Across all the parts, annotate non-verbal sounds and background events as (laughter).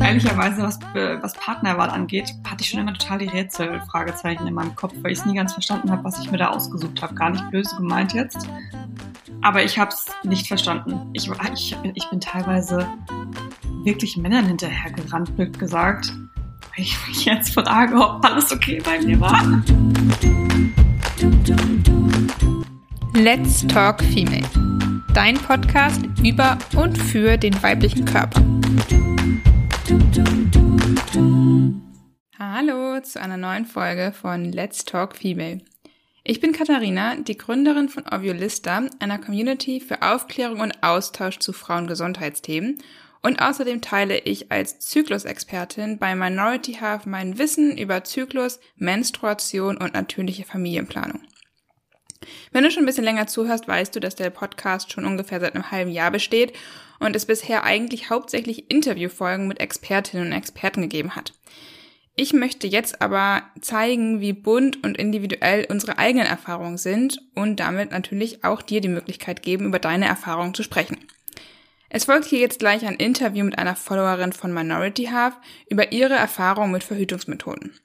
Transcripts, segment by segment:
Ehrlicherweise, was, äh, was Partnerwahl angeht, hatte ich schon immer total die Rätsel-Fragezeichen in meinem Kopf, weil ich es nie ganz verstanden habe, was ich mir da ausgesucht habe. Gar nicht böse gemeint jetzt. Aber ich habe es nicht verstanden. Ich, ich, bin, ich bin teilweise wirklich Männern hinterhergerannt, blöd gesagt. Ich mich jetzt frage, ob alles okay bei mir war. Let's Talk Female. Dein Podcast über und für den weiblichen Körper. Hallo zu einer neuen Folge von Let's Talk Female. Ich bin Katharina, die Gründerin von Ovulista, einer Community für Aufklärung und Austausch zu Frauengesundheitsthemen. Und außerdem teile ich als Zyklusexpertin bei Minority Half mein Wissen über Zyklus, Menstruation und natürliche Familienplanung. Wenn du schon ein bisschen länger zuhörst, weißt du, dass der Podcast schon ungefähr seit einem halben Jahr besteht und es bisher eigentlich hauptsächlich Interviewfolgen mit Expertinnen und Experten gegeben hat. Ich möchte jetzt aber zeigen, wie bunt und individuell unsere eigenen Erfahrungen sind und damit natürlich auch dir die Möglichkeit geben, über deine Erfahrungen zu sprechen. Es folgt hier jetzt gleich ein Interview mit einer Followerin von Minority Half über ihre Erfahrungen mit Verhütungsmethoden.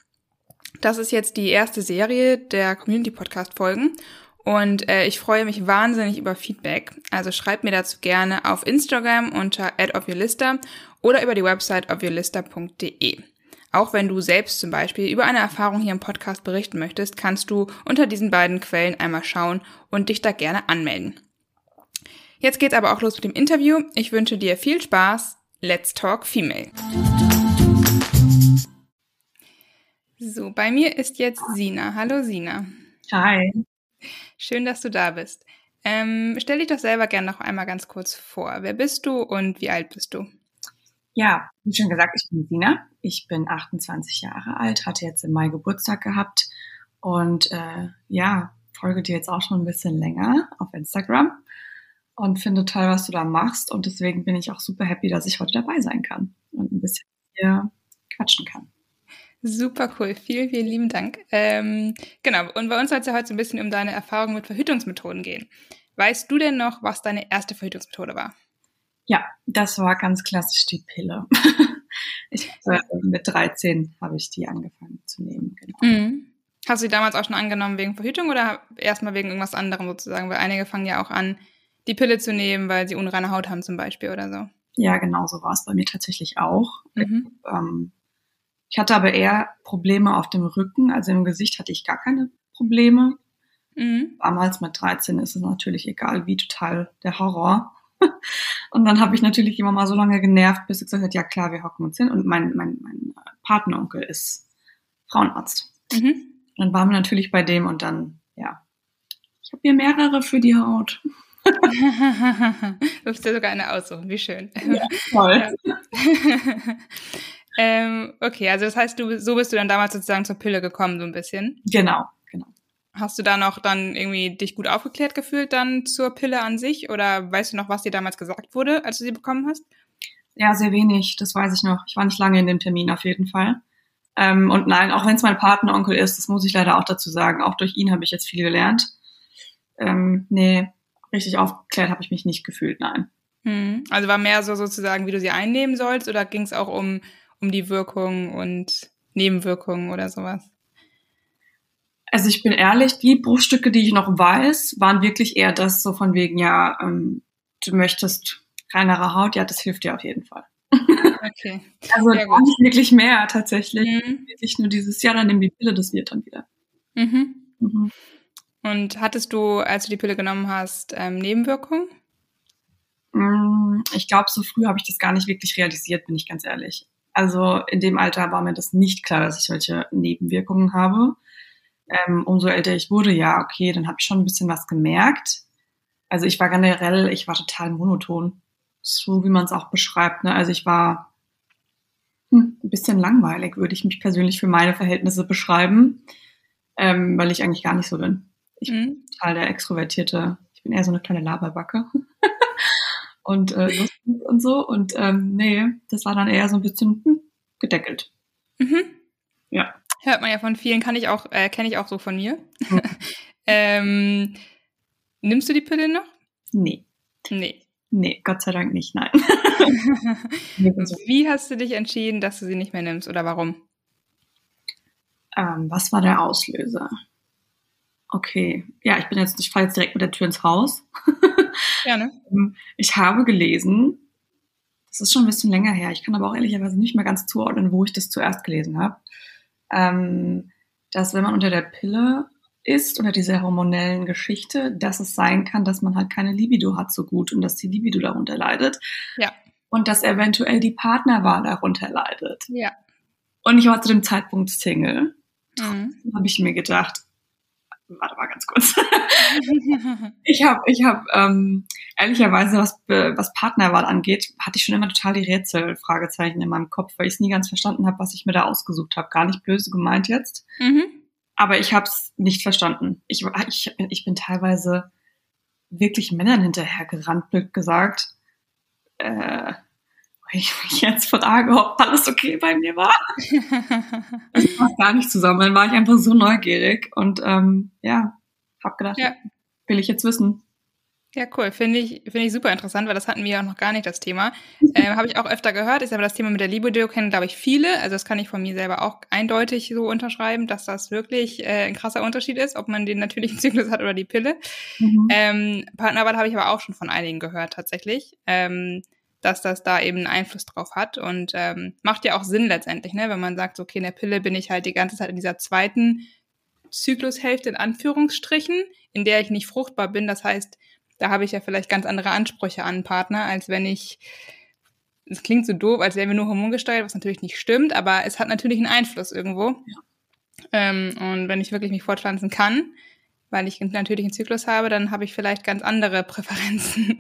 Das ist jetzt die erste Serie der Community Podcast Folgen und äh, ich freue mich wahnsinnig über Feedback. Also schreib mir dazu gerne auf Instagram unter @ofyourlista oder über die Website ofyourlista.de. Auch wenn du selbst zum Beispiel über eine Erfahrung hier im Podcast berichten möchtest, kannst du unter diesen beiden Quellen einmal schauen und dich da gerne anmelden. Jetzt geht's aber auch los mit dem Interview. Ich wünsche dir viel Spaß. Let's Talk Female. So, bei mir ist jetzt Sina. Hallo Sina. Hi. Schön, dass du da bist. Ähm, stell dich doch selber gerne noch einmal ganz kurz vor. Wer bist du und wie alt bist du? Ja, wie schon gesagt, ich bin Sina. Ich bin 28 Jahre alt, hatte jetzt im Mai Geburtstag gehabt und äh, ja, folge dir jetzt auch schon ein bisschen länger auf Instagram und finde toll, was du da machst. Und deswegen bin ich auch super happy, dass ich heute dabei sein kann und ein bisschen hier quatschen kann. Super cool. Vielen, vielen lieben Dank. Ähm, genau. Und bei uns soll es ja heute so ein bisschen um deine Erfahrungen mit Verhütungsmethoden gehen. Weißt du denn noch, was deine erste Verhütungsmethode war? Ja, das war ganz klassisch die Pille. (laughs) ich äh, mit 13 habe ich die angefangen zu nehmen. Genau. Mhm. Hast du die damals auch schon angenommen wegen Verhütung oder erstmal wegen irgendwas anderem sozusagen? Weil einige fangen ja auch an, die Pille zu nehmen, weil sie unreine Haut haben zum Beispiel oder so. Ja, genau so war es bei mir tatsächlich auch. Mhm. Ähm, ich hatte aber eher Probleme auf dem Rücken, also im Gesicht hatte ich gar keine Probleme. Mhm. Damals mit 13 ist es natürlich egal, wie total der Horror. (laughs) Und dann habe ich natürlich immer mal so lange genervt, bis ich gesagt hat, ja klar, wir hocken uns hin. Und mein, mein, mein Partneronkel ist Frauenarzt. Mhm. Dann waren wir natürlich bei dem und dann, ja, ich habe hier mehrere für die Haut. du bist ja sogar eine aussuchen, wie schön. Ja, toll. (laughs) (laughs) ähm, okay, also das heißt, du so bist du dann damals sozusagen zur Pille gekommen, so ein bisschen. Genau. Hast du da noch dann irgendwie dich gut aufgeklärt gefühlt dann zur Pille an sich? Oder weißt du noch, was dir damals gesagt wurde, als du sie bekommen hast? Ja, sehr wenig, das weiß ich noch. Ich war nicht lange in dem Termin auf jeden Fall. Ähm, und nein, auch wenn es mein Partneronkel ist, das muss ich leider auch dazu sagen, auch durch ihn habe ich jetzt viel gelernt. Ähm, nee, richtig aufgeklärt habe ich mich nicht gefühlt, nein. Hm. Also war mehr so sozusagen, wie du sie einnehmen sollst, oder ging es auch um, um die Wirkung und Nebenwirkungen oder sowas? Also ich bin ehrlich, die Bruchstücke, die ich noch weiß, waren wirklich eher das so von wegen, ja, ähm, du möchtest reinere Haut, ja, das hilft dir auf jeden Fall. (laughs) Okay. also ja, gar nicht wirklich mehr tatsächlich. Mhm. Wirklich nur dieses, ja, dann nimm die Pille, das wird dann wieder. Mhm. Mhm. Und hattest du, als du die Pille genommen hast, ähm, Nebenwirkungen? Mm, ich glaube, so früh habe ich das gar nicht wirklich realisiert, bin ich ganz ehrlich. Also in dem Alter war mir das nicht klar, dass ich solche Nebenwirkungen habe ähm, umso älter ich wurde, ja, okay, dann habe ich schon ein bisschen was gemerkt. Also ich war generell, ich war total monoton, so wie man es auch beschreibt. Ne? Also ich war hm, ein bisschen langweilig, würde ich mich persönlich für meine Verhältnisse beschreiben, ähm, weil ich eigentlich gar nicht so bin. Ich mhm. bin total der extrovertierte, ich bin eher so eine kleine Laberbacke. (laughs) und äh, und so. Und ähm, nee, das war dann eher so ein bisschen hm, gedeckelt. Mhm. Ja. Hört man ja von vielen, kann ich auch, äh, kenne ich auch so von mir. (laughs) ähm, nimmst du die Pille noch? Nee. Nee. Nee, Gott sei Dank nicht, nein. (laughs) Wie hast du dich entschieden, dass du sie nicht mehr nimmst oder warum? Ähm, was war der Auslöser? Okay, ja, ich bin jetzt, ich fahre jetzt direkt mit der Tür ins Haus. (laughs) Gerne. Ähm, ich habe gelesen, das ist schon ein bisschen länger her, ich kann aber auch ehrlicherweise nicht mehr ganz zuordnen, wo ich das zuerst gelesen habe, ähm, dass wenn man unter der Pille ist oder dieser hormonellen Geschichte, dass es sein kann, dass man halt keine Libido hat so gut und dass die Libido darunter leidet. Ja. Und dass eventuell die Partnerwahl darunter leidet. Ja. Und ich war zu dem Zeitpunkt Single. Mhm. habe ich mir gedacht, warte mal ganz kurz. (laughs) ich habe, ich habe ähm, ehrlicherweise, was, was Partnerwahl angeht, hatte ich schon immer total die Rätsel, Fragezeichen in meinem Kopf, weil ich es nie ganz verstanden habe, was ich mir da ausgesucht habe. Gar nicht böse gemeint jetzt. Mhm. Aber ich habe es nicht verstanden. Ich, ich, ich bin teilweise wirklich Männern hinterhergerannt, blöd gesagt. Äh, ich mich jetzt frage, ob alles okay bei mir war. (laughs) das passt gar nicht zusammen. Dann war ich einfach so neugierig und ähm, ja, hab gedacht, ja. will ich jetzt wissen. Ja, cool. Finde ich, finde ich super interessant, weil das hatten wir ja auch noch gar nicht, das Thema. (laughs) Ähm, Habe ich auch öfter gehört. Ist aber das Thema mit der Libido kennen, glaube ich, viele. Also das kann ich von mir selber auch eindeutig so unterschreiben, dass das wirklich äh, ein krasser Unterschied ist, ob man den natürlichen (laughs) Zyklus hat oder die Pille. Mhm. Ähm, Partnerarbeit habe ich aber auch schon von einigen gehört, tatsächlich. Ähm, dass das da eben einen Einfluss drauf hat und ähm, macht ja auch Sinn letztendlich, ne? wenn man sagt, okay, in der Pille bin ich halt die ganze Zeit in dieser zweiten Zyklushälfte in Anführungsstrichen, in der ich nicht fruchtbar bin. Das heißt, da habe ich ja vielleicht ganz andere Ansprüche an einen Partner, als wenn ich, es klingt so doof, als wären wir nur hormongesteuert, was natürlich nicht stimmt, aber es hat natürlich einen Einfluss irgendwo. Ja. Ähm, und wenn ich wirklich mich fortpflanzen kann, weil ich einen natürlichen Zyklus habe, dann habe ich vielleicht ganz andere Präferenzen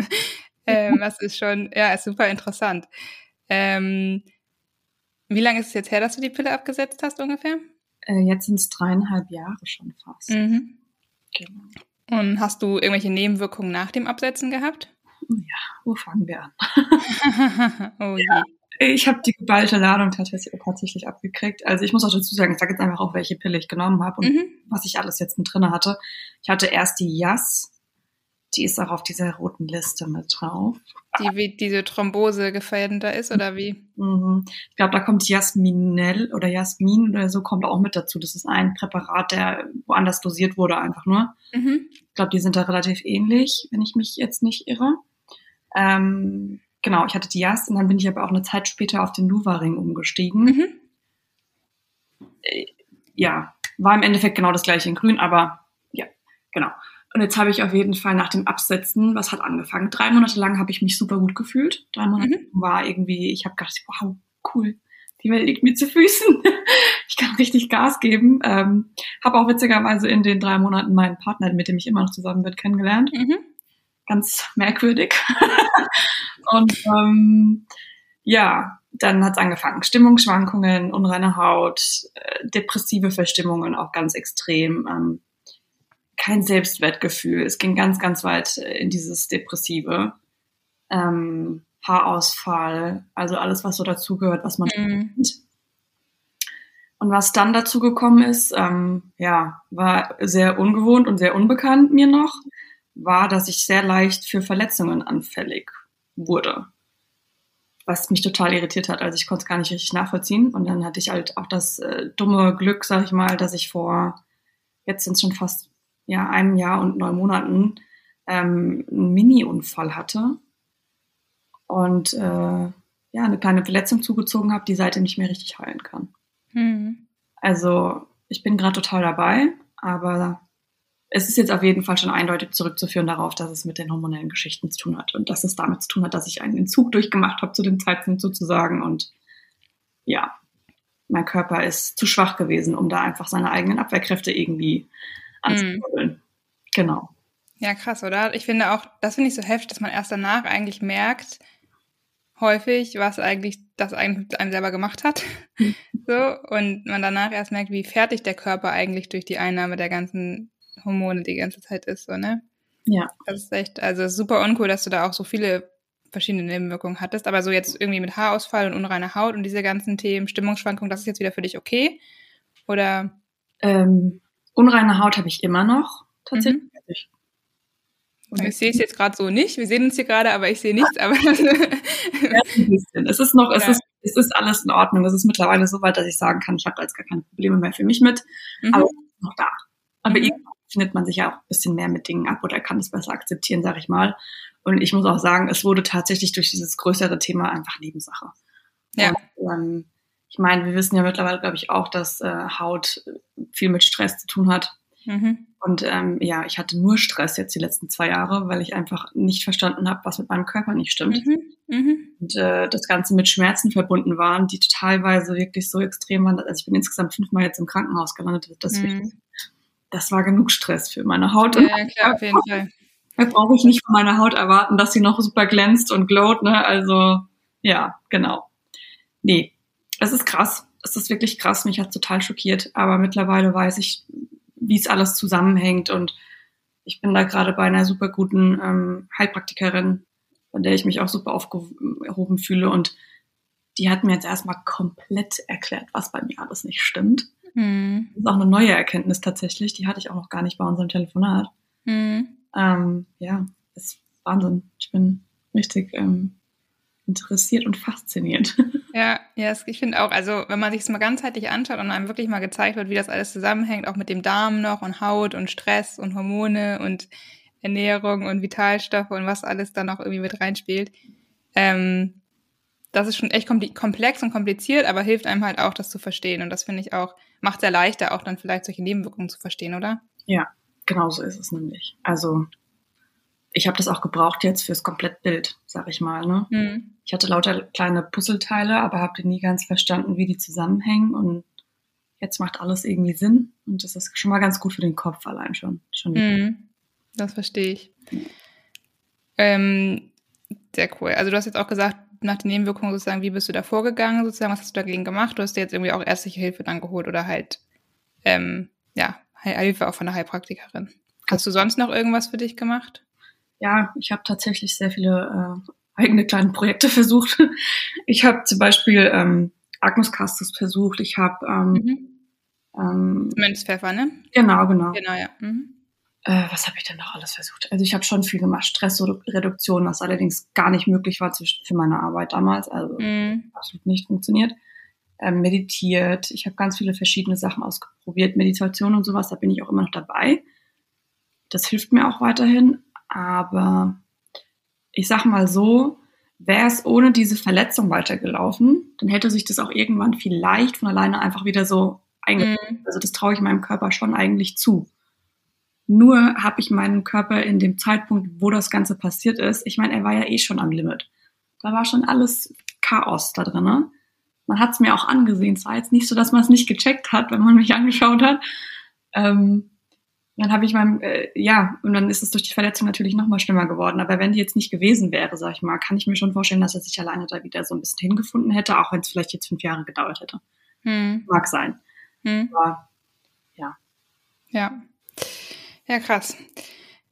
ähm, das ist schon, ja, ist super interessant. Ähm, wie lange ist es jetzt her, dass du die Pille abgesetzt hast ungefähr? Äh, jetzt sind es dreieinhalb Jahre schon fast. Mhm. Genau. Und hast du irgendwelche Nebenwirkungen nach dem Absetzen gehabt? Ja, wo fangen wir an? (laughs) (laughs) oh je. Ja, ich habe die geballte Ladung tatsächlich, tatsächlich abgekriegt. Also ich muss auch dazu sagen, ich sage jetzt einfach auch, welche Pille ich genommen habe und mhm. was ich alles jetzt mit drinne hatte. Ich hatte erst die Jas, die ist auch auf dieser roten Liste mit drauf. Die wie diese Thrombose gefährdender ist oder wie? Mhm. Ich glaube, da kommt Jasminell oder Jasmin oder so kommt auch mit dazu. Das ist ein Präparat, der woanders dosiert wurde einfach nur. Mhm. Ich glaube, die sind da relativ ähnlich, wenn ich mich jetzt nicht irre. Ähm, genau, ich hatte die Jas und dann bin ich aber auch eine Zeit später auf den Nuvaring umgestiegen. Mhm. Äh, ja, war im Endeffekt genau das gleiche in grün, aber ja, genau. Und jetzt habe ich auf jeden Fall nach dem Absetzen, was hat angefangen? Drei Monate lang habe ich mich super gut gefühlt. Drei Monate mhm. war irgendwie, ich habe gedacht, wow, cool, die Welt liegt mir zu Füßen. (laughs) ich kann richtig Gas geben. Ähm, habe auch witzigerweise in den drei Monaten meinen Partner, mit dem ich immer noch zusammen bin, kennengelernt. Mhm. Ganz merkwürdig. (laughs) Und ähm, ja, dann hat es angefangen. Stimmungsschwankungen, unreine Haut, äh, depressive Verstimmungen auch ganz extrem. Ähm, kein Selbstwertgefühl. Es ging ganz, ganz weit äh, in dieses Depressive. Ähm, Haarausfall, also alles, was so dazugehört, was man mhm. kennt. Und was dann dazu gekommen ist, ähm, ja, war sehr ungewohnt und sehr unbekannt mir noch, war, dass ich sehr leicht für Verletzungen anfällig wurde. Was mich total irritiert hat. Also ich konnte es gar nicht richtig nachvollziehen. Und dann hatte ich halt auch das äh, dumme Glück, sag ich mal, dass ich vor, jetzt sind es schon fast ja, einem Jahr und neun Monaten ähm, einen Mini-Unfall hatte und äh, ja, eine kleine Verletzung zugezogen habe, die seitdem nicht mehr richtig heilen kann. Mhm. Also ich bin gerade total dabei, aber es ist jetzt auf jeden Fall schon eindeutig zurückzuführen darauf, dass es mit den hormonellen Geschichten zu tun hat und dass es damit zu tun hat, dass ich einen Entzug durchgemacht habe zu dem Zeitpunkt sozusagen und ja, mein Körper ist zu schwach gewesen, um da einfach seine eigenen Abwehrkräfte irgendwie anzukurbeln. Mhm. Genau. Ja, krass, oder? Ich finde auch, das finde ich so heftig, dass man erst danach eigentlich merkt, häufig, was eigentlich das eigentlich mit einem selber gemacht hat. (laughs) So, und man danach erst merkt, wie fertig der Körper eigentlich durch die Einnahme der ganzen Hormone die ganze Zeit ist, so, ne? Ja. Das ist echt, also super uncool, dass du da auch so viele verschiedene Nebenwirkungen hattest, aber so jetzt irgendwie mit Haarausfall und unreiner Haut und diese ganzen Themen, Stimmungsschwankungen, das ist jetzt wieder für dich okay? Oder? Ähm, Unreine Haut habe ich immer noch, tatsächlich. Mhm. Und ich sehe es jetzt gerade so nicht. Wir sehen uns hier gerade, aber ich sehe nichts. Aber (laughs) ja. Es ist noch, es ist, es ist alles in Ordnung. Es ist mittlerweile so weit, dass ich sagen kann, ich habe da jetzt gar keine Probleme mehr für mich mit. Mhm. Aber es ist noch da. Aber mhm. irgendwann findet man sich ja auch ein bisschen mehr mit Dingen ab oder kann es besser akzeptieren, sag ich mal. Und ich muss auch sagen, es wurde tatsächlich durch dieses größere Thema einfach Nebensache. Ja. Und, ähm, ich meine, wir wissen ja mittlerweile, glaube ich, auch, dass äh, Haut viel mit Stress zu tun hat. Mhm. Und ähm, ja, ich hatte nur Stress jetzt die letzten zwei Jahre, weil ich einfach nicht verstanden habe, was mit meinem Körper nicht stimmt. Mhm. Mhm. Und äh, das Ganze mit Schmerzen verbunden waren, die teilweise wirklich so extrem waren. Also ich bin insgesamt fünfmal jetzt im Krankenhaus gelandet. Deswegen, mhm. das war genug Stress für meine Haut. Ja, klar, auf jeden Fall. Da brauche ich nicht von meiner Haut erwarten, dass sie noch super glänzt und glowt. Ne? Also ja, genau. Nee, es ist krass. Es ist wirklich krass. Mich hat total schockiert. Aber mittlerweile weiß ich, wie es alles zusammenhängt. Und ich bin da gerade bei einer super guten ähm, Heilpraktikerin, von der ich mich auch super aufgehoben fühle. Und die hat mir jetzt erstmal komplett erklärt, was bei mir alles nicht stimmt. Mhm. Das ist auch eine neue Erkenntnis tatsächlich. Die hatte ich auch noch gar nicht bei unserem Telefonat. Mhm. Ähm, ja, ist Wahnsinn. Ich bin richtig ähm, interessiert und fasziniert. (laughs) Ja, ja, ich finde auch, also wenn man sich das mal ganzheitlich anschaut und einem wirklich mal gezeigt wird, wie das alles zusammenhängt, auch mit dem Darm noch und Haut und Stress und Hormone und Ernährung und Vitalstoffe und was alles da noch irgendwie mit reinspielt, ähm, das ist schon echt komplex und kompliziert, aber hilft einem halt auch, das zu verstehen. Und das finde ich auch, macht es ja leichter, auch dann vielleicht solche Nebenwirkungen zu verstehen, oder? Ja, genau so ist es nämlich. Also ich habe das auch gebraucht jetzt fürs Komplettbild, sag ich mal. Ne? Mhm. Ich hatte lauter kleine Puzzleteile, aber habe nie ganz verstanden, wie die zusammenhängen. Und jetzt macht alles irgendwie Sinn. Und das ist schon mal ganz gut für den Kopf allein schon. schon mhm. Das verstehe ich. Ähm, sehr cool. Also du hast jetzt auch gesagt, nach den Nebenwirkungen sozusagen, wie bist du da vorgegangen, sozusagen, was hast du dagegen gemacht? Du hast dir jetzt irgendwie auch ärztliche Hilfe dann geholt oder halt, ähm, ja, Hilfe auch von der Heilpraktikerin. Hast du sonst noch irgendwas für dich gemacht? ja, ich habe tatsächlich sehr viele äh, eigene kleine Projekte (laughs) versucht. Ich habe zum Beispiel ähm, Agnus Castus versucht. Ich habe ähm, mhm. ähm, Mönchspfeffer, ne? Genau, genau. Genau, ja. Mhm. Äh, was habe ich denn noch alles versucht? Also ich habe schon viel gemacht. Stressreduktion, was allerdings gar nicht möglich war für meine Arbeit damals. Also mhm. absolut nicht funktioniert. Ähm, meditiert. Ich habe ganz viele verschiedene Sachen ausprobiert. Meditation und sowas, da bin ich auch immer noch dabei. Das hilft mir auch weiterhin. Aber ich sag mal so, wäre es ohne diese Verletzung weitergelaufen, dann hätte sich das auch irgendwann vielleicht von alleine einfach wieder so eingebaut. Mhm. Also das traue ich meinem Körper schon eigentlich zu. Nur habe ich meinen Körper in dem Zeitpunkt, wo das Ganze passiert ist, ich meine, er war ja eh schon am Limit. Da war schon alles Chaos da drin. Ne? Man hat es mir auch angesehen. Es war jetzt nicht so, dass man es nicht gecheckt hat, wenn man mich angeschaut hat. Ähm, dann habe ich meinem, äh, ja, und dann ist es durch die Verletzung natürlich noch mal schlimmer geworden. Aber wenn die jetzt nicht gewesen wäre, sag ich mal, kann ich mir schon vorstellen, dass er sich alleine da wieder so ein bisschen hingefunden hätte, auch wenn es vielleicht jetzt fünf Jahre gedauert hätte. Hm. Mag sein. Hm. Aber ja. Ja. Ja, krass.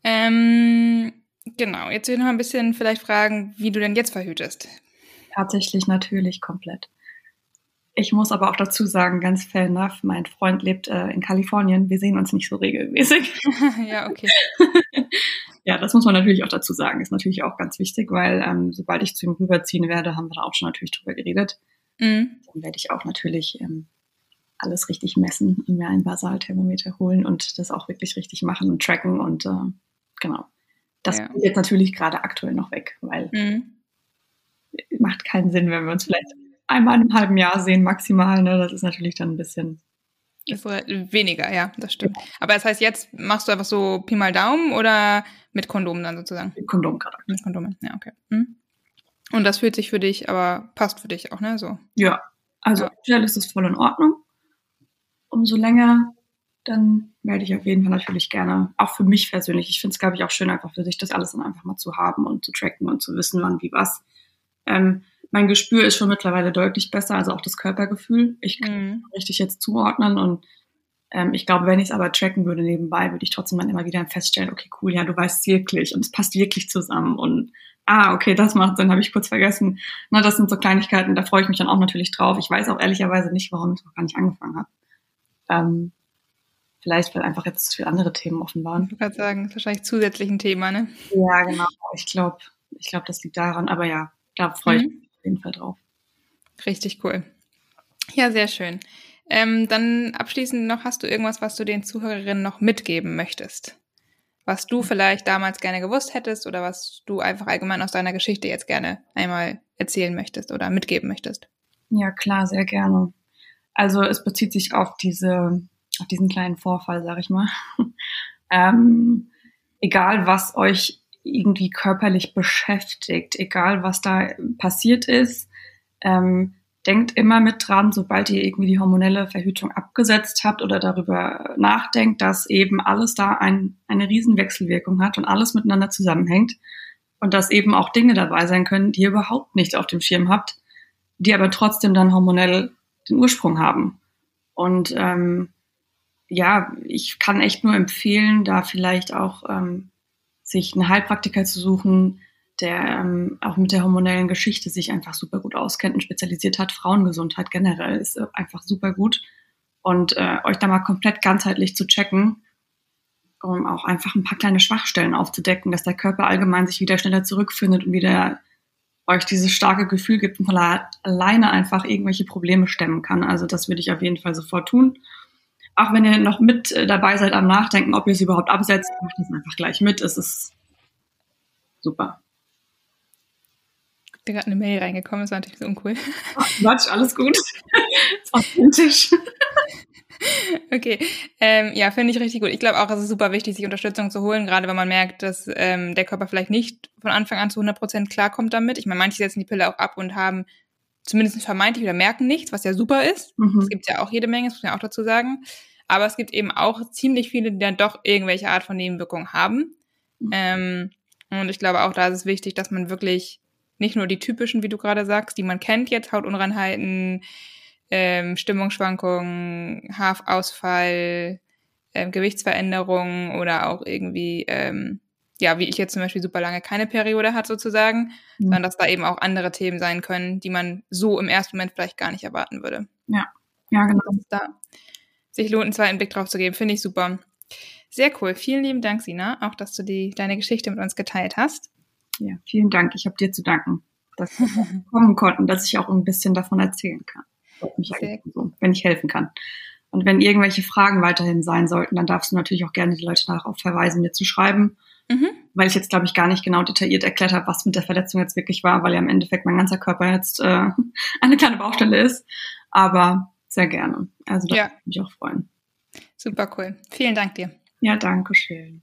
Ähm, genau, jetzt will ich noch ein bisschen vielleicht fragen, wie du denn jetzt verhütest. Tatsächlich natürlich komplett. Ich muss aber auch dazu sagen, ganz fair enough, mein Freund lebt äh, in Kalifornien. Wir sehen uns nicht so regelmäßig. (laughs) ja, okay. (laughs) ja, das muss man natürlich auch dazu sagen. Ist natürlich auch ganz wichtig, weil ähm, sobald ich zu ihm rüberziehen werde, haben wir da auch schon natürlich drüber geredet. Mhm. Dann werde ich auch natürlich ähm, alles richtig messen und mir ein Basalthermometer holen und das auch wirklich richtig machen und tracken und äh, genau. Das ja. geht jetzt natürlich gerade aktuell noch weg, weil mhm. macht keinen Sinn, wenn wir uns vielleicht einmal in einem halben Jahr sehen, maximal. Ne? Das ist natürlich dann ein bisschen. Ist weniger, ja, das stimmt. Ja. Aber das heißt, jetzt machst du einfach so Pi mal Daumen oder mit Kondom dann sozusagen? Mit Kondom gerade. Mit Kondom, ja, okay. Hm. Und das fühlt sich für dich, aber passt für dich auch, ne? So. Ja, also ja. aktuell ist es voll in Ordnung. Umso länger, dann werde ich auf jeden Fall natürlich gerne, auch für mich persönlich, ich finde es, glaube ich, auch schön, einfach für sich das alles dann einfach mal zu haben und zu tracken und zu wissen, wann wie was. Ähm, mein Gespür ist schon mittlerweile deutlich besser, also auch das Körpergefühl. Ich kann mhm. richtig jetzt zuordnen und ähm, ich glaube, wenn ich es aber tracken würde nebenbei, würde ich trotzdem dann immer wieder feststellen, okay, cool, ja, du weißt wirklich und es passt wirklich zusammen und ah, okay, das macht Sinn, habe ich kurz vergessen. Na, das sind so Kleinigkeiten, da freue ich mich dann auch natürlich drauf. Ich weiß auch ehrlicherweise nicht, warum ich noch gar nicht angefangen habe. Ähm, Vielleicht, weil einfach jetzt viele andere Themen offen waren. Ich würde sagen, das ist wahrscheinlich zusätzlich ein Thema, ne? Ja, genau. Ich glaube, ich glaube, das liegt daran. Aber ja, da freue ich mhm. mich auf jeden Fall drauf. Richtig cool. Ja, sehr schön. Ähm, dann abschließend noch, hast du irgendwas, was du den Zuhörerinnen noch mitgeben möchtest? Was du vielleicht damals gerne gewusst hättest oder was du einfach allgemein aus deiner Geschichte jetzt gerne einmal erzählen möchtest oder mitgeben möchtest? Ja, klar, sehr gerne. Also es bezieht sich auf diese, auf diesen kleinen Vorfall, sag ich mal. (laughs) ähm, egal was euch irgendwie körperlich beschäftigt, egal was da passiert ist, ähm, denkt immer mit dran, sobald ihr irgendwie die hormonelle Verhütung abgesetzt habt oder darüber nachdenkt, dass eben alles da ein, eine Riesenwechselwirkung hat und alles miteinander zusammenhängt und dass eben auch Dinge dabei sein können, die ihr überhaupt nicht auf dem Schirm habt, die aber trotzdem dann hormonell den Ursprung haben. Und ähm, ja, ich kann echt nur empfehlen, da vielleicht auch ähm, sich einen Heilpraktiker zu suchen, der ähm, auch mit der hormonellen Geschichte sich einfach super gut auskennt und spezialisiert hat. Frauengesundheit generell ist äh, einfach super gut. Und äh, euch da mal komplett ganzheitlich zu checken, um auch einfach ein paar kleine Schwachstellen aufzudecken, dass der Körper allgemein sich wieder schneller zurückfindet und wieder euch dieses starke Gefühl gibt und alleine einfach irgendwelche Probleme stemmen kann. Also das würde ich auf jeden Fall sofort tun. Auch wenn ihr noch mit äh, dabei seid am Nachdenken, ob ihr es überhaupt absetzt, macht das einfach gleich mit. Es ist super bin gerade eine Mail reingekommen, das war natürlich so uncool. Ach, Quatsch, alles gut. (laughs) authentisch. (laughs) Okay, ähm, ja, finde ich richtig gut. Ich glaube auch, es ist super wichtig, sich Unterstützung zu holen, gerade wenn man merkt, dass ähm, der Körper vielleicht nicht von Anfang an zu 100 Prozent klarkommt damit. Ich meine, manche setzen die Pille auch ab und haben zumindest vermeintlich oder merken nichts, was ja super ist. Mhm. Das gibt ja auch jede Menge, das muss man ja auch dazu sagen. Aber es gibt eben auch ziemlich viele, die dann doch irgendwelche Art von Nebenwirkungen haben. Mhm. Ähm, und ich glaube auch, da ist es wichtig, dass man wirklich nicht nur die typischen, wie du gerade sagst, die man kennt jetzt, Hautunreinheiten, ähm, Stimmungsschwankungen, Haarausfall, ähm, Gewichtsveränderungen oder auch irgendwie, ähm, ja, wie ich jetzt zum Beispiel super lange keine Periode hat sozusagen, mhm. sondern dass da eben auch andere Themen sein können, die man so im ersten Moment vielleicht gar nicht erwarten würde. Ja, ja, genau. Dass da sich lohnt, einen zweiten Blick drauf zu geben, finde ich super. Sehr cool. Vielen lieben Dank, Sina, auch dass du die, deine Geschichte mit uns geteilt hast. Ja, vielen Dank. Ich habe dir zu danken, dass wir (laughs) kommen konnten, dass ich auch ein bisschen davon erzählen kann. So, wenn ich helfen kann. Und wenn irgendwelche Fragen weiterhin sein sollten, dann darfst du natürlich auch gerne die Leute darauf verweisen, mir zu schreiben. Mhm. Weil ich jetzt, glaube ich, gar nicht genau detailliert erklärt habe, was mit der Verletzung jetzt wirklich war, weil ja im Endeffekt mein ganzer Körper jetzt äh, eine kleine Baustelle ist. Aber sehr gerne. Also da ja. würde ich mich auch freuen. Super cool. Vielen Dank dir. Ja, danke schön.